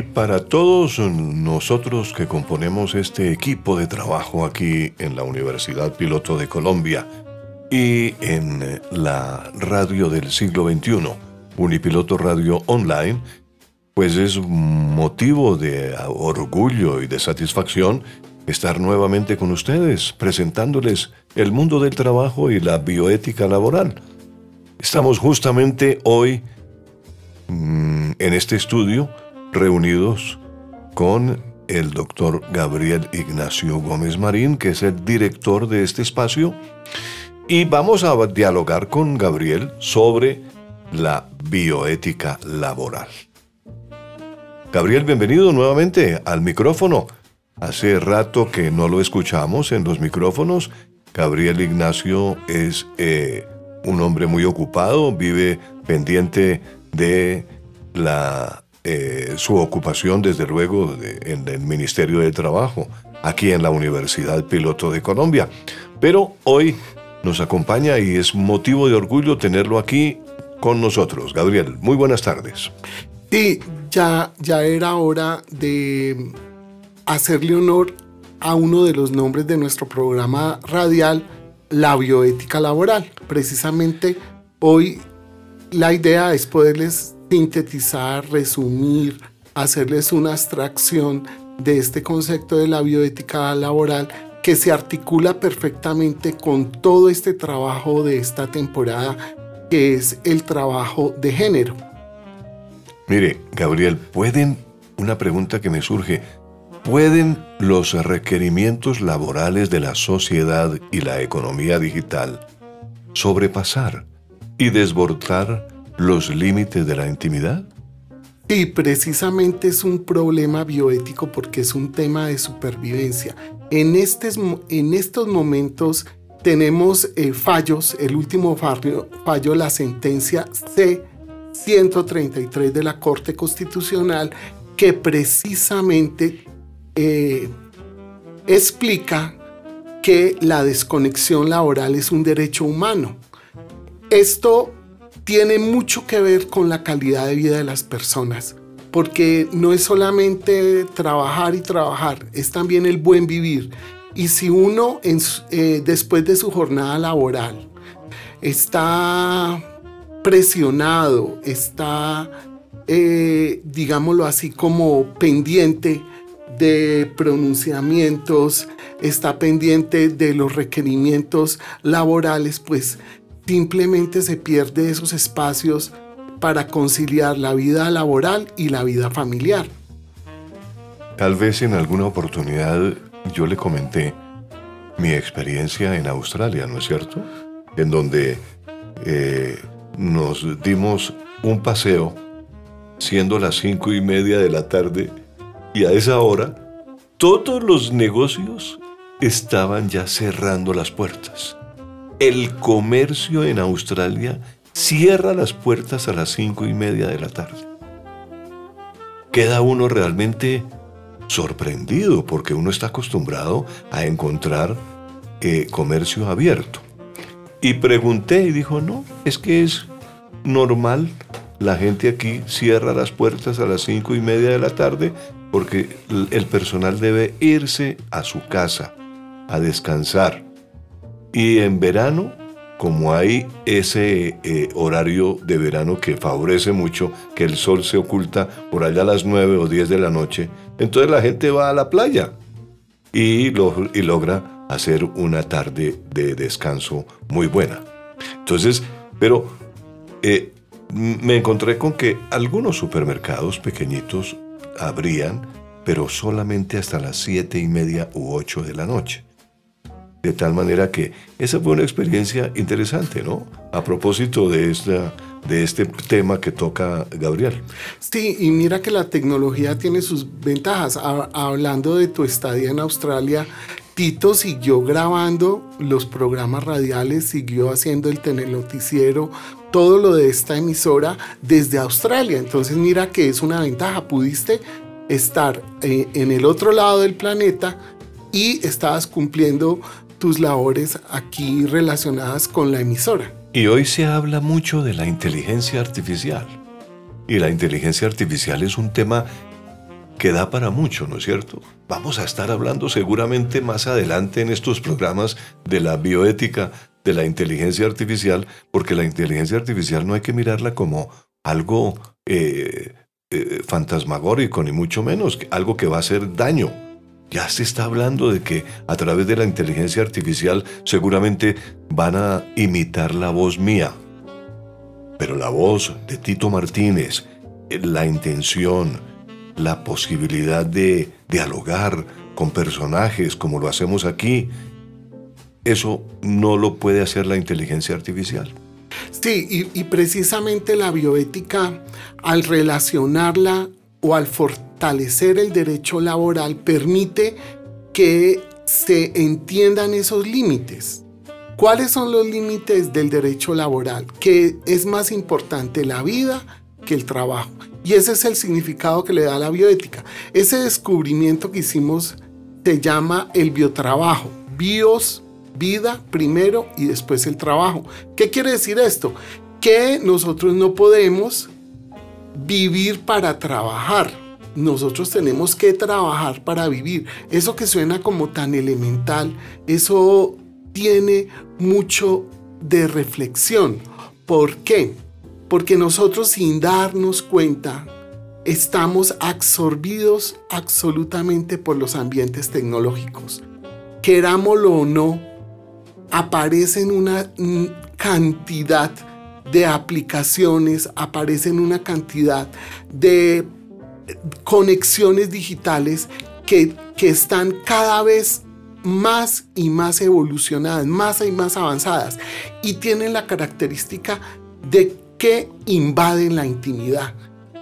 Y para todos nosotros que componemos este equipo de trabajo aquí en la Universidad Piloto de Colombia y en la radio del siglo XXI, Unipiloto Radio Online, pues es motivo de orgullo y de satisfacción estar nuevamente con ustedes, presentándoles el mundo del trabajo y la bioética laboral. Estamos justamente hoy mm, en este estudio reunidos con el doctor Gabriel Ignacio Gómez Marín, que es el director de este espacio, y vamos a dialogar con Gabriel sobre la bioética laboral. Gabriel, bienvenido nuevamente al micrófono. Hace rato que no lo escuchamos en los micrófonos. Gabriel Ignacio es eh, un hombre muy ocupado, vive pendiente de la eh, su ocupación, desde luego, en el Ministerio de Trabajo, aquí en la Universidad Piloto de Colombia. Pero hoy nos acompaña y es motivo de orgullo tenerlo aquí con nosotros. Gabriel, muy buenas tardes. Sí, ya, ya era hora de hacerle honor a uno de los nombres de nuestro programa radial, la bioética laboral. Precisamente hoy la idea es poderles sintetizar, resumir, hacerles una abstracción de este concepto de la bioética laboral que se articula perfectamente con todo este trabajo de esta temporada, que es el trabajo de género. Mire, Gabriel, ¿pueden, una pregunta que me surge, ¿pueden los requerimientos laborales de la sociedad y la economía digital sobrepasar y desbordar los límites de la intimidad? Sí, precisamente es un problema bioético porque es un tema de supervivencia. En, en estos momentos tenemos eh, fallos, el último fallo, la sentencia C-133 de la Corte Constitucional, que precisamente eh, explica que la desconexión laboral es un derecho humano. Esto tiene mucho que ver con la calidad de vida de las personas, porque no es solamente trabajar y trabajar, es también el buen vivir. Y si uno eh, después de su jornada laboral está presionado, está, eh, digámoslo así, como pendiente de pronunciamientos, está pendiente de los requerimientos laborales, pues simplemente se pierde esos espacios para conciliar la vida laboral y la vida familiar. Tal vez en alguna oportunidad yo le comenté mi experiencia en Australia, ¿no es cierto? En donde eh, nos dimos un paseo siendo las cinco y media de la tarde y a esa hora todos los negocios estaban ya cerrando las puertas el comercio en Australia cierra las puertas a las cinco y media de la tarde. Queda uno realmente sorprendido porque uno está acostumbrado a encontrar eh, comercio abierto. Y pregunté y dijo, no, es que es normal, la gente aquí cierra las puertas a las cinco y media de la tarde porque el personal debe irse a su casa a descansar y en verano como hay ese eh, horario de verano que favorece mucho, que el sol se oculta por allá a las 9 o 10 de la noche, entonces la gente va a la playa y, logra hacer una tarde de descanso muy buena. Entonces, pero eh, me encontré con que algunos supermercados pequeñitos abrían, pero solamente hasta las siete y media u 8 de la noche. De tal manera que esa fue una experiencia interesante, ¿no? A propósito de, esta, de este tema que toca Gabriel. Sí, y mira que la tecnología tiene sus ventajas. hablando de tu estadía en Australia, Tito siguió grabando los programas radiales, siguió haciendo el telenoticiero, todo lo de esta emisora desde Australia. Entonces mira que es una ventaja. Pudiste estar eh, en el otro lado del planeta y estabas cumpliendo tus labores aquí relacionadas con la emisora. Y hoy se habla mucho de la inteligencia artificial. Y la inteligencia artificial es un tema que da para mucho, ¿no es cierto? Vamos a estar hablando seguramente más adelante en estos programas de la bioética de la inteligencia artificial, porque la inteligencia artificial no hay que mirarla como algo eh, eh, fantasmagórico, ni mucho menos, algo que va a hacer daño ya se está hablando de que a través de la inteligencia artificial seguramente van a imitar la voz mía. Pero la voz de Tito Martínez, la intención, la posibilidad de dialogar con personajes como lo hacemos aquí, eso no lo puede hacer la inteligencia artificial. Sí, y, precisamente la bioética, al relacionarla o al fortalecer el derecho laboral permite que se entiendan esos límites. ¿Cuáles son los límites del derecho laboral? Que es más importante la vida que el trabajo. Y ese es el significado que le da la bioética. Ese descubrimiento que hicimos se llama el biotrabajo. Bios, vida primero y después el trabajo. ¿Qué quiere decir esto? Que nosotros no podemos vivir para trabajar. Nosotros tenemos que trabajar para vivir. Eso que suena como tan elemental, eso tiene mucho de reflexión. ¿Por qué? Porque nosotros sin darnos cuenta estamos absorbidos absolutamente por los ambientes tecnológicos. Querámoslo o no, aparecen una cantidad de aplicaciones, aparecen una cantidad de conexiones digitales que, que están cada vez más y más evolucionadas, más y más avanzadas y tienen la característica de que invaden la intimidad,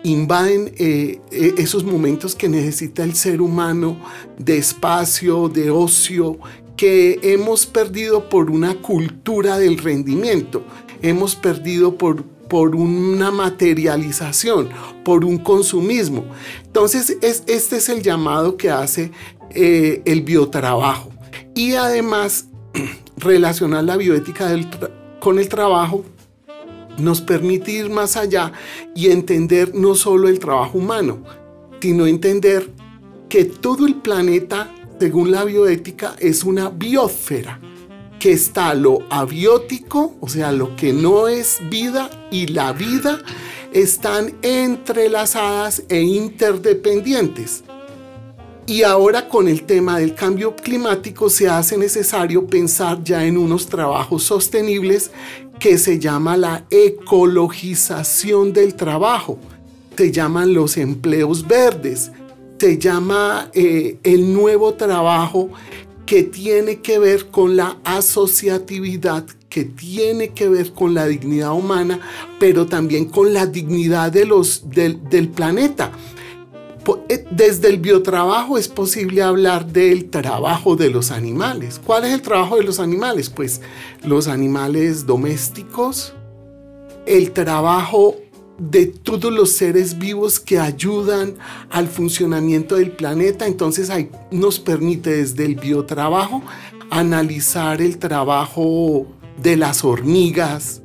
invaden eh, eh, esos momentos que necesita el ser humano de espacio, de ocio, que hemos perdido por una cultura del rendimiento hemos perdido por, por una materialización, por un consumismo. Entonces, es, este es el llamado que hace eh, el biotrabajo. Y además, relacionar la bioética con el trabajo nos permite ir más allá y entender no solo el trabajo humano, sino entender que todo el planeta, según la bioética, es una biosfera que está lo abiótico, o sea, lo que no es vida, y la vida están entrelazadas e interdependientes. Y ahora con el tema del cambio climático se hace necesario pensar ya en unos trabajos sostenibles que se llama la ecologización del trabajo, se llaman los empleos verdes, se llama eh, el nuevo trabajo que tiene que ver con la asociatividad, que tiene que ver con la dignidad humana, pero también con la dignidad de los, del, del planeta. Eh, desde el biotrabajo es posible hablar del trabajo de los animales. ¿Cuál es el trabajo de los animales? Pues los animales domésticos, el trabajo de todos los seres vivos que ayudan al funcionamiento del planeta. Entonces ahí nos permite desde el biotrabajo analizar el trabajo de las hormigas,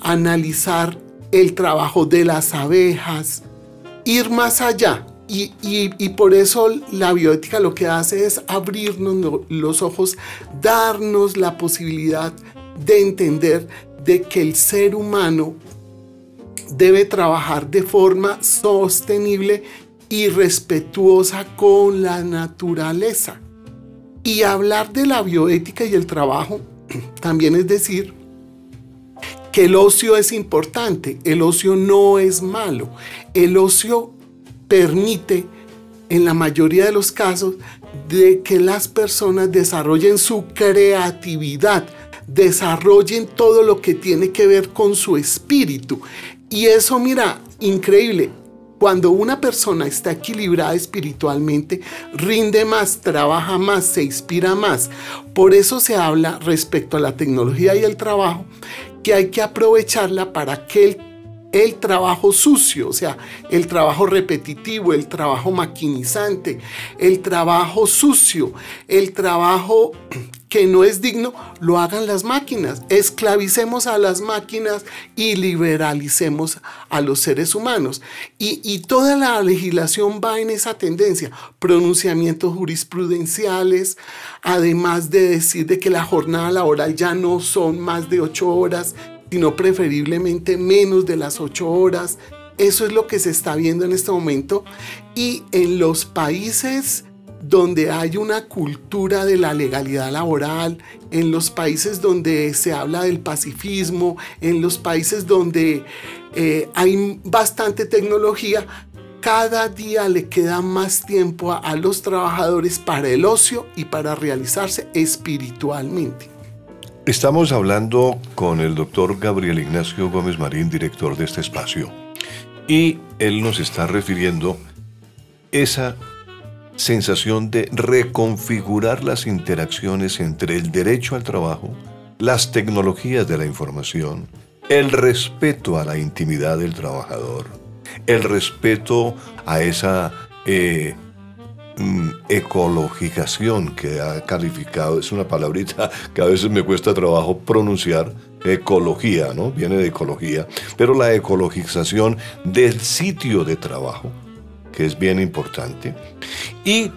analizar el trabajo de las abejas, ir más allá. Y, y, por eso la bioética lo que hace es abrirnos los ojos, darnos la posibilidad de entender de que el ser humano debe trabajar de forma sostenible y respetuosa con la naturaleza. Y hablar de la bioética y el trabajo también es decir que el ocio es importante, el ocio no es malo, el ocio permite en la mayoría de los casos de que las personas desarrollen su creatividad, desarrollen todo lo que tiene que ver con su espíritu. Y eso, mira, increíble. Cuando una persona está equilibrada espiritualmente, rinde más, trabaja más, se inspira más. Por eso se habla respecto a la tecnología y el trabajo, que hay que aprovecharla para que el el trabajo sucio, o sea, el trabajo repetitivo, el trabajo maquinizante, el trabajo sucio, el trabajo que no es digno, lo hagan las máquinas. Esclavicemos a las máquinas y liberalicemos a los seres humanos. Y, y toda la legislación va en esa tendencia. Pronunciamientos jurisprudenciales, además de decir de que la jornada laboral ya no son más de ocho horas, sino preferiblemente menos de las ocho horas. Eso es lo que se está viendo en este momento. Y en los países donde hay una cultura de la legalidad laboral, en los países donde se habla del pacifismo, en los países donde eh, hay bastante tecnología, cada día le queda más tiempo a los trabajadores para el ocio y para realizarse espiritualmente. Estamos hablando con el doctor Gabriel Ignacio Gómez Marín, director de este espacio, y él nos está refiriendo esa sensación de reconfigurar las interacciones entre el derecho al trabajo, las tecnologías de la información, el respeto a la intimidad del trabajador, el respeto a esa eh, Mm, ecologización que ha calificado, es una palabrita que a veces me cuesta trabajo pronunciar, ecología, ¿no? Viene de ecología, pero la ecologización del sitio de trabajo, que es bien importante, y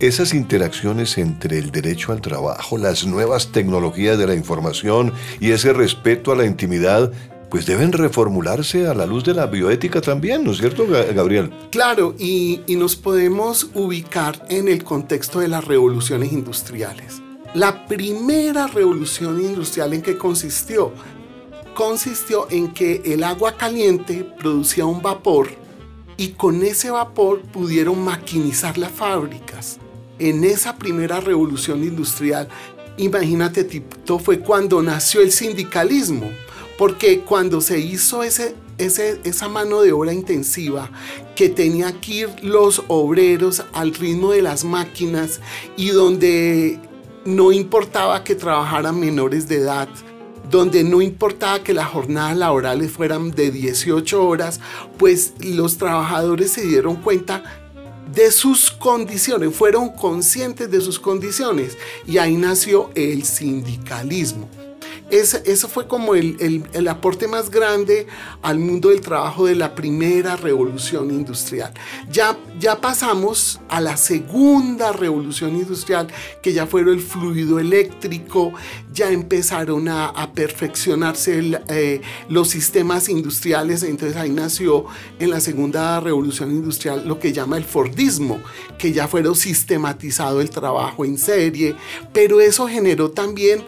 esas interacciones entre el derecho al trabajo, las nuevas tecnologías de la información y ese respeto a la intimidad pues deben reformularse a la luz de la bioética también, ¿no es cierto, Gabriel? Claro, y, nos podemos ubicar en el contexto de las revoluciones industriales. La primera revolución industrial en que consistió, consistió en que el agua caliente producía un vapor y con ese vapor pudieron maquinizar las fábricas. En esa primera revolución industrial, imagínate, Tito, fue cuando nació el sindicalismo porque cuando se hizo ese, esa mano de obra intensiva que tenía que ir los obreros al ritmo de las máquinas y donde no importaba que trabajaran menores de edad, donde no importaba que las jornadas laborales fueran de 18 horas, pues los trabajadores se dieron cuenta de sus condiciones, fueron conscientes de sus condiciones. Y ahí nació el sindicalismo eso fue como el, aporte más grande al mundo del trabajo de la primera revolución industrial. Ya, ya pasamos a la segunda revolución industrial, que ya fue el fluido eléctrico, ya empezaron a, perfeccionarse eh, los sistemas industriales, entonces ahí nació en la segunda revolución industrial lo que llama el Fordismo, que ya fueron sistematizado el trabajo en serie, pero eso generó también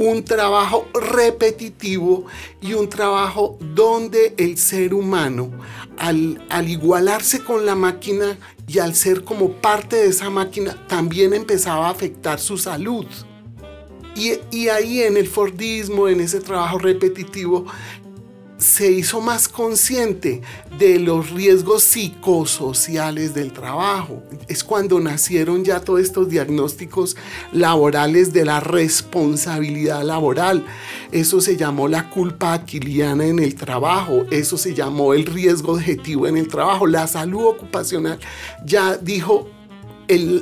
un trabajo repetitivo y un trabajo donde el ser humano, al, igualarse con la máquina y al ser como parte de esa máquina, también empezaba a afectar su salud. Y, y, ahí en el Fordismo, en ese trabajo repetitivo, se hizo más consciente de los riesgos psicosociales del trabajo. Es cuando nacieron ya todos estos diagnósticos laborales de la responsabilidad laboral. Eso se llamó la culpa aquiliana en el trabajo, eso se llamó el riesgo objetivo en el trabajo. La salud ocupacional ya dijo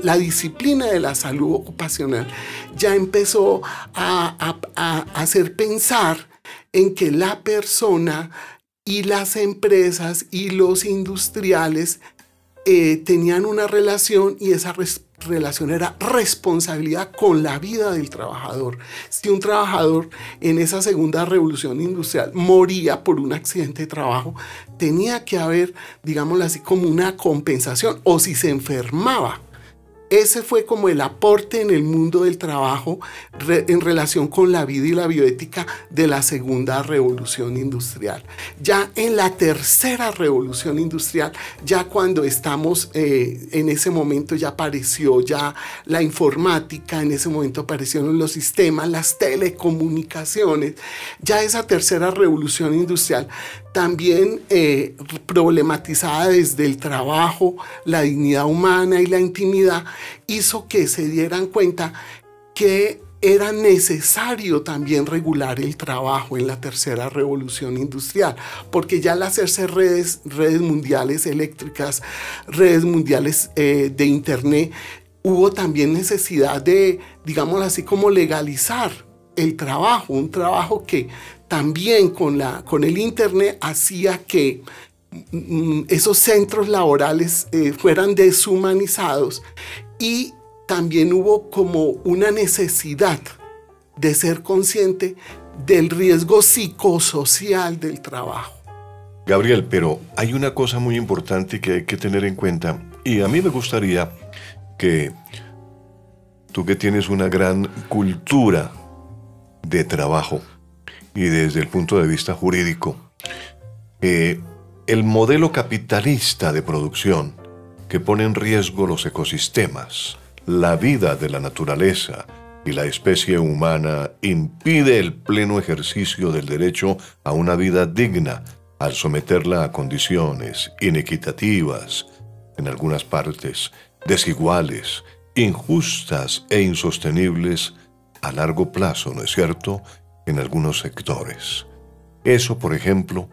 la disciplina de la salud ocupacional ya empezó a, a hacer pensar en que la persona y las empresas y los industriales eh, tenían una relación y esa relación era responsabilidad con la vida del trabajador. Si un trabajador en esa segunda revolución industrial moría por un accidente de trabajo, tenía que haber, digámoslo así, como una compensación, o si se enfermaba, ese fue como el aporte en el mundo del trabajo en relación con la vida y la bioética de la segunda revolución industrial. Ya en la tercera revolución industrial, ya cuando estamos eh, en ese momento ya apareció ya la informática, en ese momento aparecieron los sistemas, las telecomunicaciones, ya esa tercera revolución industrial también eh, problematizada desde el trabajo, la dignidad humana y la intimidad, hizo que se dieran cuenta que era necesario también regular el trabajo en la tercera revolución industrial, porque ya al hacerse redes, redes mundiales eléctricas, redes mundiales eh, de Internet, hubo también necesidad de, digamos así, como legalizar el trabajo, un trabajo que también con, la, con el Internet hacía que mm, esos centros laborales eh, fueran deshumanizados y también hubo como una necesidad de ser consciente del riesgo psicosocial del trabajo. Gabriel, pero hay una cosa muy importante que hay que tener en cuenta y a mí me gustaría que tú que tienes una gran cultura de trabajo y desde el punto de vista jurídico, eh, el modelo capitalista de producción que pone en riesgo los ecosistemas, la vida de la naturaleza y la especie humana impide el pleno ejercicio del derecho a una vida digna al someterla a condiciones inequitativas, en algunas partes, desiguales, injustas e insostenibles a largo plazo, ¿no es cierto?, en algunos sectores. Eso, por ejemplo,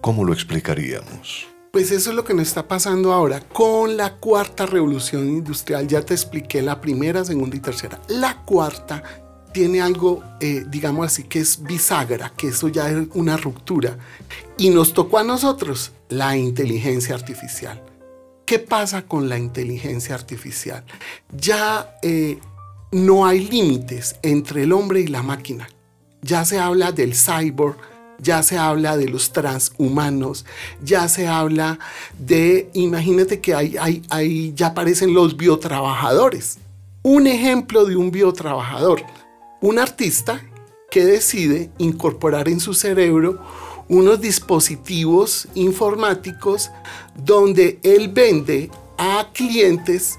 ¿cómo lo explicaríamos? Pues eso es lo que nos está pasando ahora con la cuarta revolución industrial. Ya te expliqué la primera, segunda y tercera. La cuarta tiene algo, eh, digamos así, que es bisagra, que eso ya es una ruptura. Y nos tocó a nosotros la inteligencia artificial. ¿Qué pasa con la inteligencia artificial? Ya eh, no hay límites entre el hombre y la máquina. Ya se habla del cyborg, ya se habla de los transhumanos, ya se habla de, imagínate que ahí, ya aparecen los biotrabajadores. Un ejemplo de un biotrabajador, un artista que decide incorporar en su cerebro unos dispositivos informáticos donde él vende a clientes,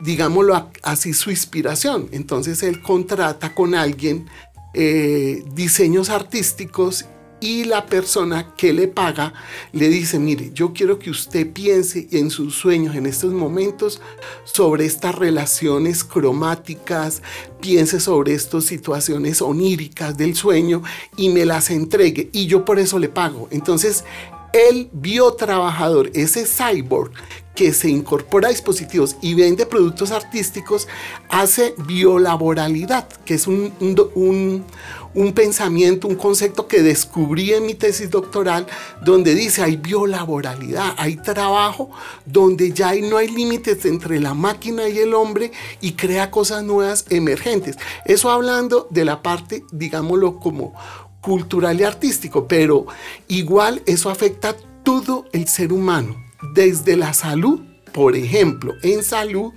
digámoslo así, su inspiración. Entonces él contrata con alguien eh, diseños artísticos y la persona que le paga le dice, mire, yo quiero que usted piense en sus sueños en estos momentos sobre estas relaciones cromáticas, piense sobre estas situaciones oníricas del sueño y me las entregue y yo por eso le pago. Entonces, el biotrabajador, ese cyborg que se incorpora a dispositivos y vende productos artísticos, hace biolaboralidad, que es un, un, un pensamiento, un concepto que descubrí en mi tesis doctoral, donde dice hay biolaboralidad, hay trabajo donde ya no hay límites entre la máquina y el hombre y crea cosas nuevas emergentes. Eso hablando de la parte, digámoslo como cultural y artístico, pero igual eso afecta a todo el ser humano, desde la salud, por ejemplo, en salud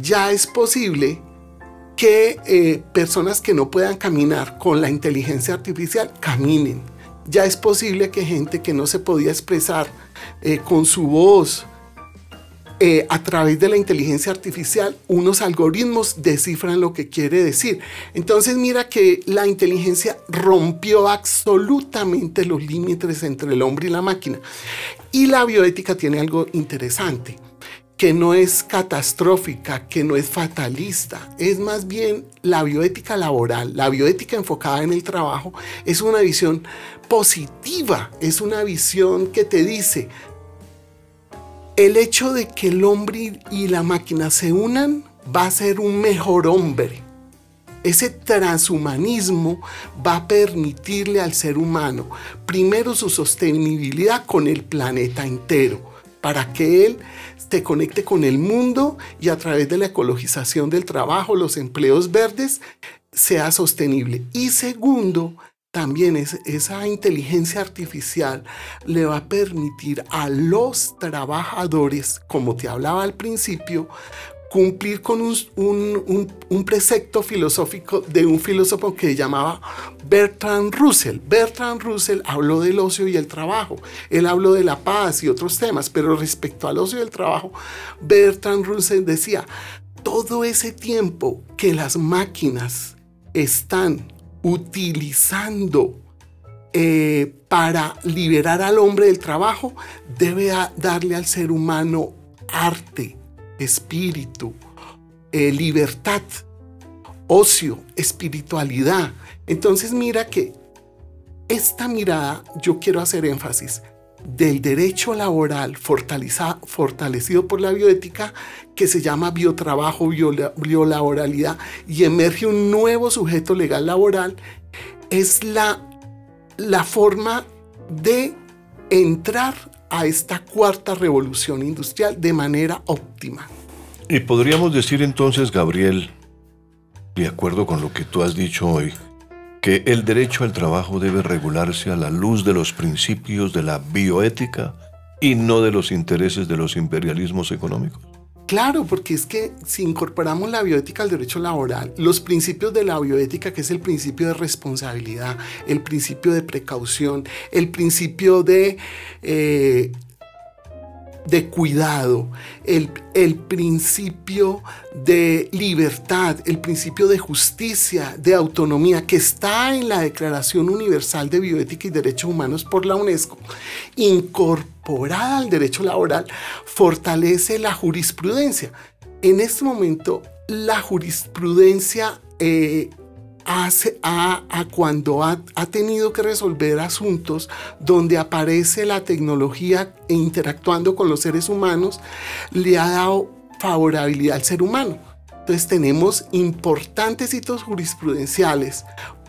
ya es posible que eh, personas que no puedan caminar con la inteligencia artificial caminen. Ya es posible que gente que no se podía expresar eh, con su voz eh, a través de la inteligencia artificial, unos algoritmos descifran lo que quiere decir. Entonces mira que la inteligencia rompió absolutamente los límites entre el hombre y la máquina. Y la bioética tiene algo interesante que no es catastrófica, que no es fatalista, es más bien la bioética laboral, la bioética enfocada en el trabajo, es una visión positiva, es una visión que te dice, el hecho de que el hombre y la máquina se unan va a ser un mejor hombre. Ese transhumanismo va a permitirle al ser humano, primero su sostenibilidad con el planeta entero, para que él te conecte con el mundo y a través de la ecologización del trabajo, los empleos verdes, sea sostenible. Y segundo, también esa inteligencia artificial le va a permitir a los trabajadores, como te hablaba al principio, cumplir con un, precepto filosófico de un filósofo que llamaba Bertrand Russell. Bertrand Russell habló del ocio y el trabajo. Él habló de la paz y otros temas, pero respecto al ocio y el trabajo, Bertrand Russell decía, todo ese tiempo que las máquinas están utilizando eh, para liberar al hombre del trabajo, debe darle al ser humano arte, espíritu, eh, libertad, ocio, espiritualidad. Entonces mira que esta mirada, yo quiero hacer énfasis, del derecho laboral fortalecido por la bioética que se llama biotrabajo, biolaboralidad y emerge un nuevo sujeto legal laboral, es la, la forma de entrar a esta cuarta revolución industrial de manera óptima. Y podríamos decir entonces, Gabriel, de acuerdo con lo que tú has dicho hoy, que el derecho al trabajo debe regularse a la luz de los principios de la bioética y no de los intereses de los imperialismos económicos. Claro, porque es que si incorporamos la bioética al derecho laboral, los principios de la bioética, que es el principio de responsabilidad, el principio de precaución, el principio de eh, de cuidado, el, el, principio de libertad, el principio de justicia, de autonomía, que está en la Declaración Universal de Bioética y Derechos Humanos por la UNESCO, incorporada al derecho laboral, fortalece la jurisprudencia. En este momento, la jurisprudencia eh, hace a, cuando ha, tenido que resolver asuntos donde aparece la tecnología e interactuando con los seres humanos, le ha dado favorabilidad al ser humano. Entonces tenemos importantes hitos jurisprudenciales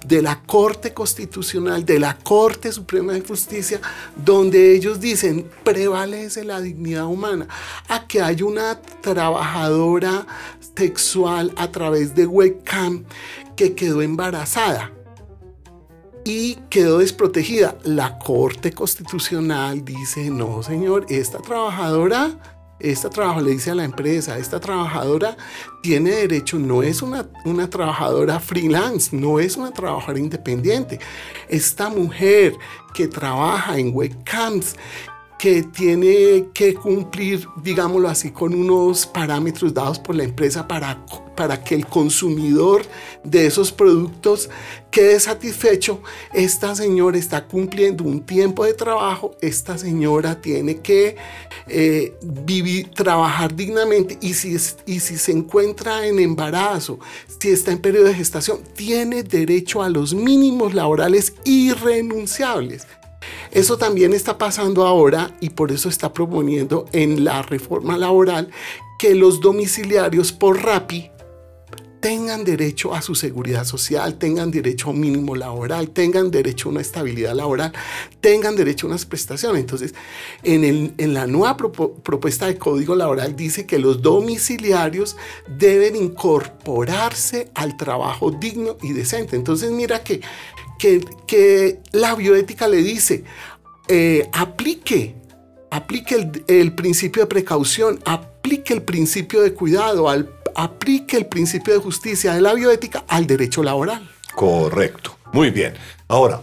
de la Corte Constitucional, de la Corte Suprema de Justicia, donde ellos dicen prevalece la dignidad humana, a que hay una trabajadora sexual a través de webcam que quedó embarazada y quedó desprotegida. La Corte Constitucional dice, no señor, esta trabajadora, esta trabajadora le dice a la empresa, esta trabajadora tiene derecho, no es una, una trabajadora freelance, no es una trabajadora independiente. Esta mujer que trabaja en webcams, que tiene que cumplir, digámoslo así, con unos parámetros dados por la empresa para, para que el consumidor de esos productos quede satisfecho. Esta señora está cumpliendo un tiempo de trabajo, esta señora tiene que eh, vivir, trabajar dignamente y si, y si se encuentra en embarazo, si está en periodo de gestación, tiene derecho a los mínimos laborales irrenunciables. Eso también está pasando ahora y por eso está proponiendo en la reforma laboral que los domiciliarios por RAPI tengan derecho a su seguridad social, tengan derecho a un mínimo laboral, tengan derecho a una estabilidad laboral, tengan derecho a unas prestaciones. Entonces, en, en la nueva propuesta de código laboral dice que los domiciliarios deben incorporarse al trabajo digno y decente. Entonces, mira que que, la bioética le dice, eh, aplique, aplique el, principio de precaución, aplique el principio de cuidado, aplique el principio de justicia de la bioética al derecho laboral. Correcto, muy bien. Ahora,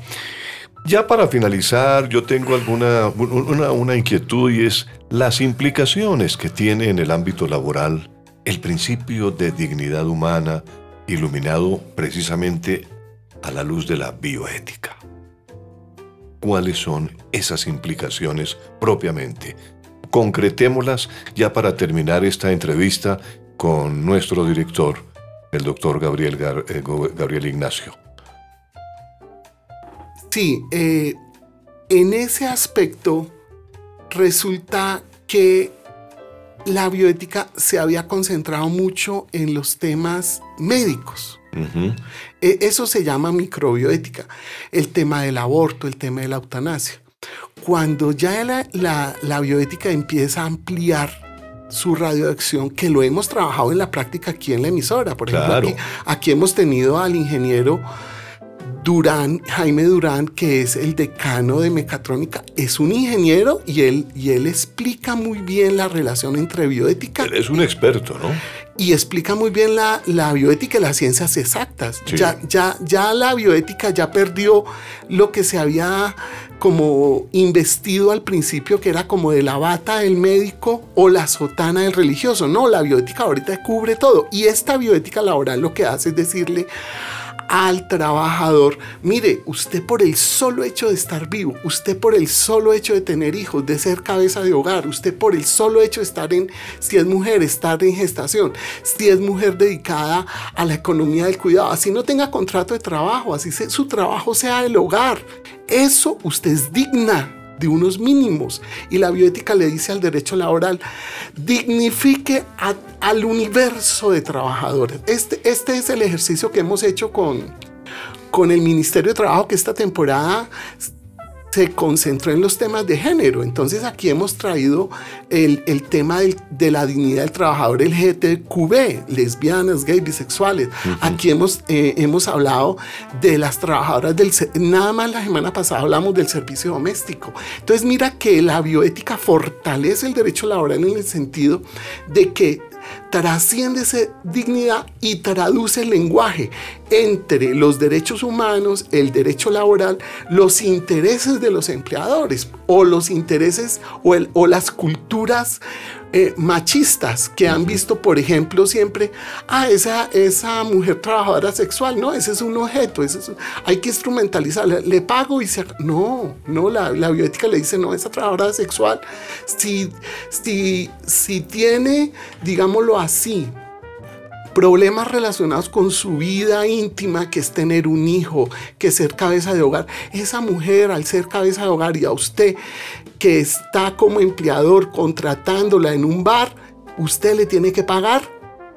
ya para finalizar, yo tengo alguna una, una inquietud y es las implicaciones que tiene en el ámbito laboral el principio de dignidad humana iluminado precisamente a la luz de la bioética. ¿Cuáles son esas implicaciones propiamente? Concretémoslas ya para terminar esta entrevista con nuestro director, el doctor Gabriel, eh, Gabriel Ignacio. Sí, eh, en ese aspecto resulta que la bioética se había concentrado mucho en los temas médicos. Eso se llama microbioética, el tema del aborto, el tema de la eutanasia. Cuando ya la, bioética empieza a ampliar su radioacción, que lo hemos trabajado en la práctica aquí en la emisora. Por ejemplo, aquí, hemos tenido al ingeniero Durán, Jaime Durán, que es el decano de mecatrónica, es un ingeniero y él, y él explica muy bien la relación entre bioética. Él es un experto, ¿no? Y explica muy bien la, la bioética y las ciencias exactas. Ya, ya, ya la bioética ya perdió lo que se había como investido al principio, que era como de la bata del médico o la sotana del religioso. No, la bioética ahorita cubre todo. Y esta bioética laboral lo que hace es decirle al trabajador, mire, usted por el solo hecho de estar vivo, usted por el solo hecho de tener hijos, de ser cabeza de hogar, usted por el solo hecho de estar en, si es mujer, estar en gestación, si es mujer dedicada a la economía del cuidado, así no tenga contrato de trabajo, así su trabajo sea el hogar, eso usted es digna de unos mínimos. Y la bioética le dice al derecho laboral, dignifique al universo de trabajadores. Este, este es el ejercicio que hemos hecho con, con el Ministerio de Trabajo que esta temporada se concentró en los temas de género. Entonces aquí hemos traído el, tema de la dignidad del trabajador LGTQB, lesbianas, gays, bisexuales. Aquí hemos, eh, hemos hablado de las trabajadoras del... Nada más la semana pasada hablamos del servicio doméstico. Entonces mira que la bioética fortalece el derecho laboral en el sentido de que trasciende esa dignidad y traduce el lenguaje entre los derechos humanos, el derecho laboral, los intereses de los empleadores o los intereses o, o las culturas eh, machistas que han visto, por ejemplo, siempre, ah, esa, esa mujer trabajadora sexual, no, ese es un objeto, hay que instrumentalizarla, le pago y se... No, no, la, la bioética le dice, no, esa trabajadora sexual, si, si, si tiene, digámoslo así, problemas relacionados con su vida íntima, que es tener un hijo, que es ser cabeza de hogar. Esa mujer, al ser cabeza de hogar y a usted que está como empleador contratándola en un bar, usted le tiene que pagar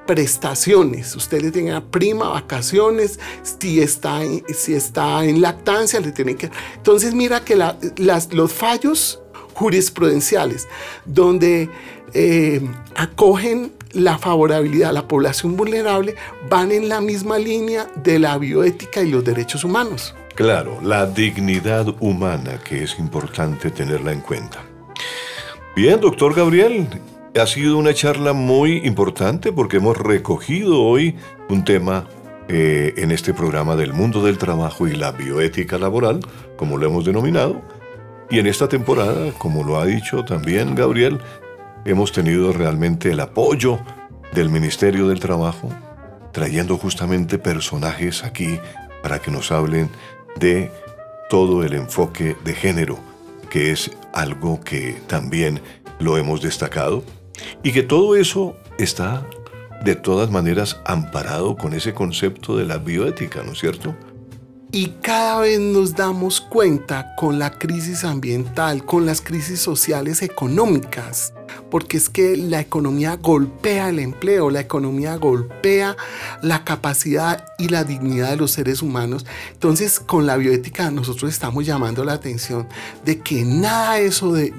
prestaciones. Usted le tiene prima, vacaciones, si está en, si está en lactancia, le tiene que... Entonces mira que los fallos jurisprudenciales donde eh, acogen la favorabilidad a la población vulnerable van en la misma línea de la bioética y los derechos humanos. Claro, la dignidad humana que es importante tenerla en cuenta. Bien, doctor Gabriel, ha sido una charla muy importante porque hemos recogido hoy un tema eh, en este programa del mundo del trabajo y la bioética laboral, como lo hemos denominado. Y en esta temporada, como lo ha dicho también Gabriel, hemos tenido realmente el apoyo del Ministerio del Trabajo, trayendo justamente personajes aquí para que nos hablen de todo el enfoque de género, que es algo que también lo hemos destacado, y que todo eso está de todas maneras amparado con ese concepto de la bioética, ¿no es cierto? Y cada vez nos damos cuenta con la crisis ambiental, con las crisis sociales económicas, porque es que la economía golpea el empleo, la economía golpea la capacidad y la dignidad de los seres humanos. Entonces, con la bioética nosotros estamos llamando la atención de que nada eso de,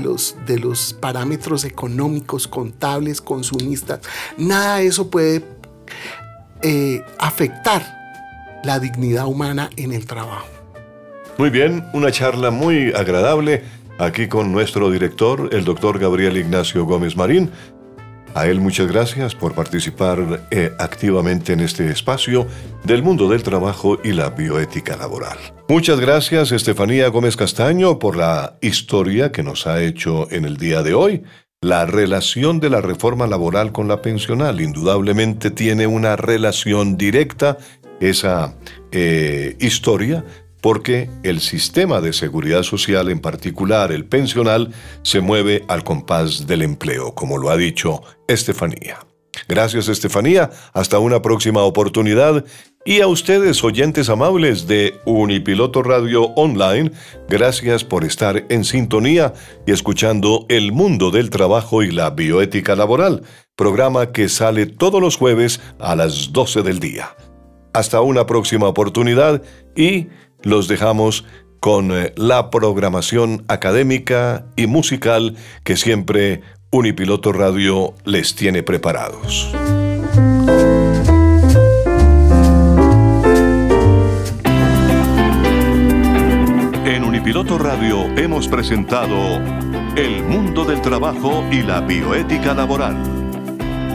los, de los parámetros económicos, contables, consumistas, nada eso puede eh, afectar la dignidad humana en el trabajo. Muy bien, una charla muy agradable aquí con nuestro director, el doctor Gabriel Ignacio Gómez Marín. A él muchas gracias por participar eh, activamente en este espacio del mundo del trabajo y la bioética laboral. Muchas gracias Estefanía Gómez Castaño por la historia que nos ha hecho en el día de hoy. La relación de la reforma laboral con la pensional indudablemente tiene una relación directa esa eh, historia porque el sistema de seguridad social, en particular el pensional, se mueve al compás del empleo, como lo ha dicho Estefanía. Gracias Estefanía, hasta una próxima oportunidad y a ustedes oyentes amables de Unipiloto Radio Online, gracias por estar en sintonía y escuchando El Mundo del Trabajo y la Bioética Laboral, programa que sale todos los jueves a las 12 del día. Hasta una próxima oportunidad y los dejamos con eh, la programación académica y musical que siempre Unipiloto Radio les tiene preparados. En Unipiloto Radio hemos presentado El mundo del trabajo y la bioética laboral.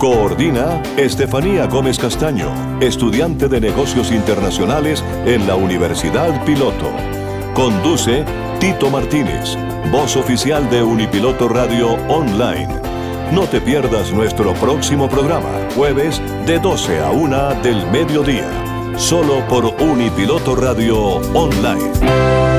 Coordina Estefanía Gómez Castaño, estudiante de negocios internacionales en la Universidad Piloto. Conduce Tito Martínez, voz oficial de Unipiloto Radio Online. No te pierdas nuestro próximo programa, jueves de 12 a 1 del mediodía, solo por Unipiloto Radio Online.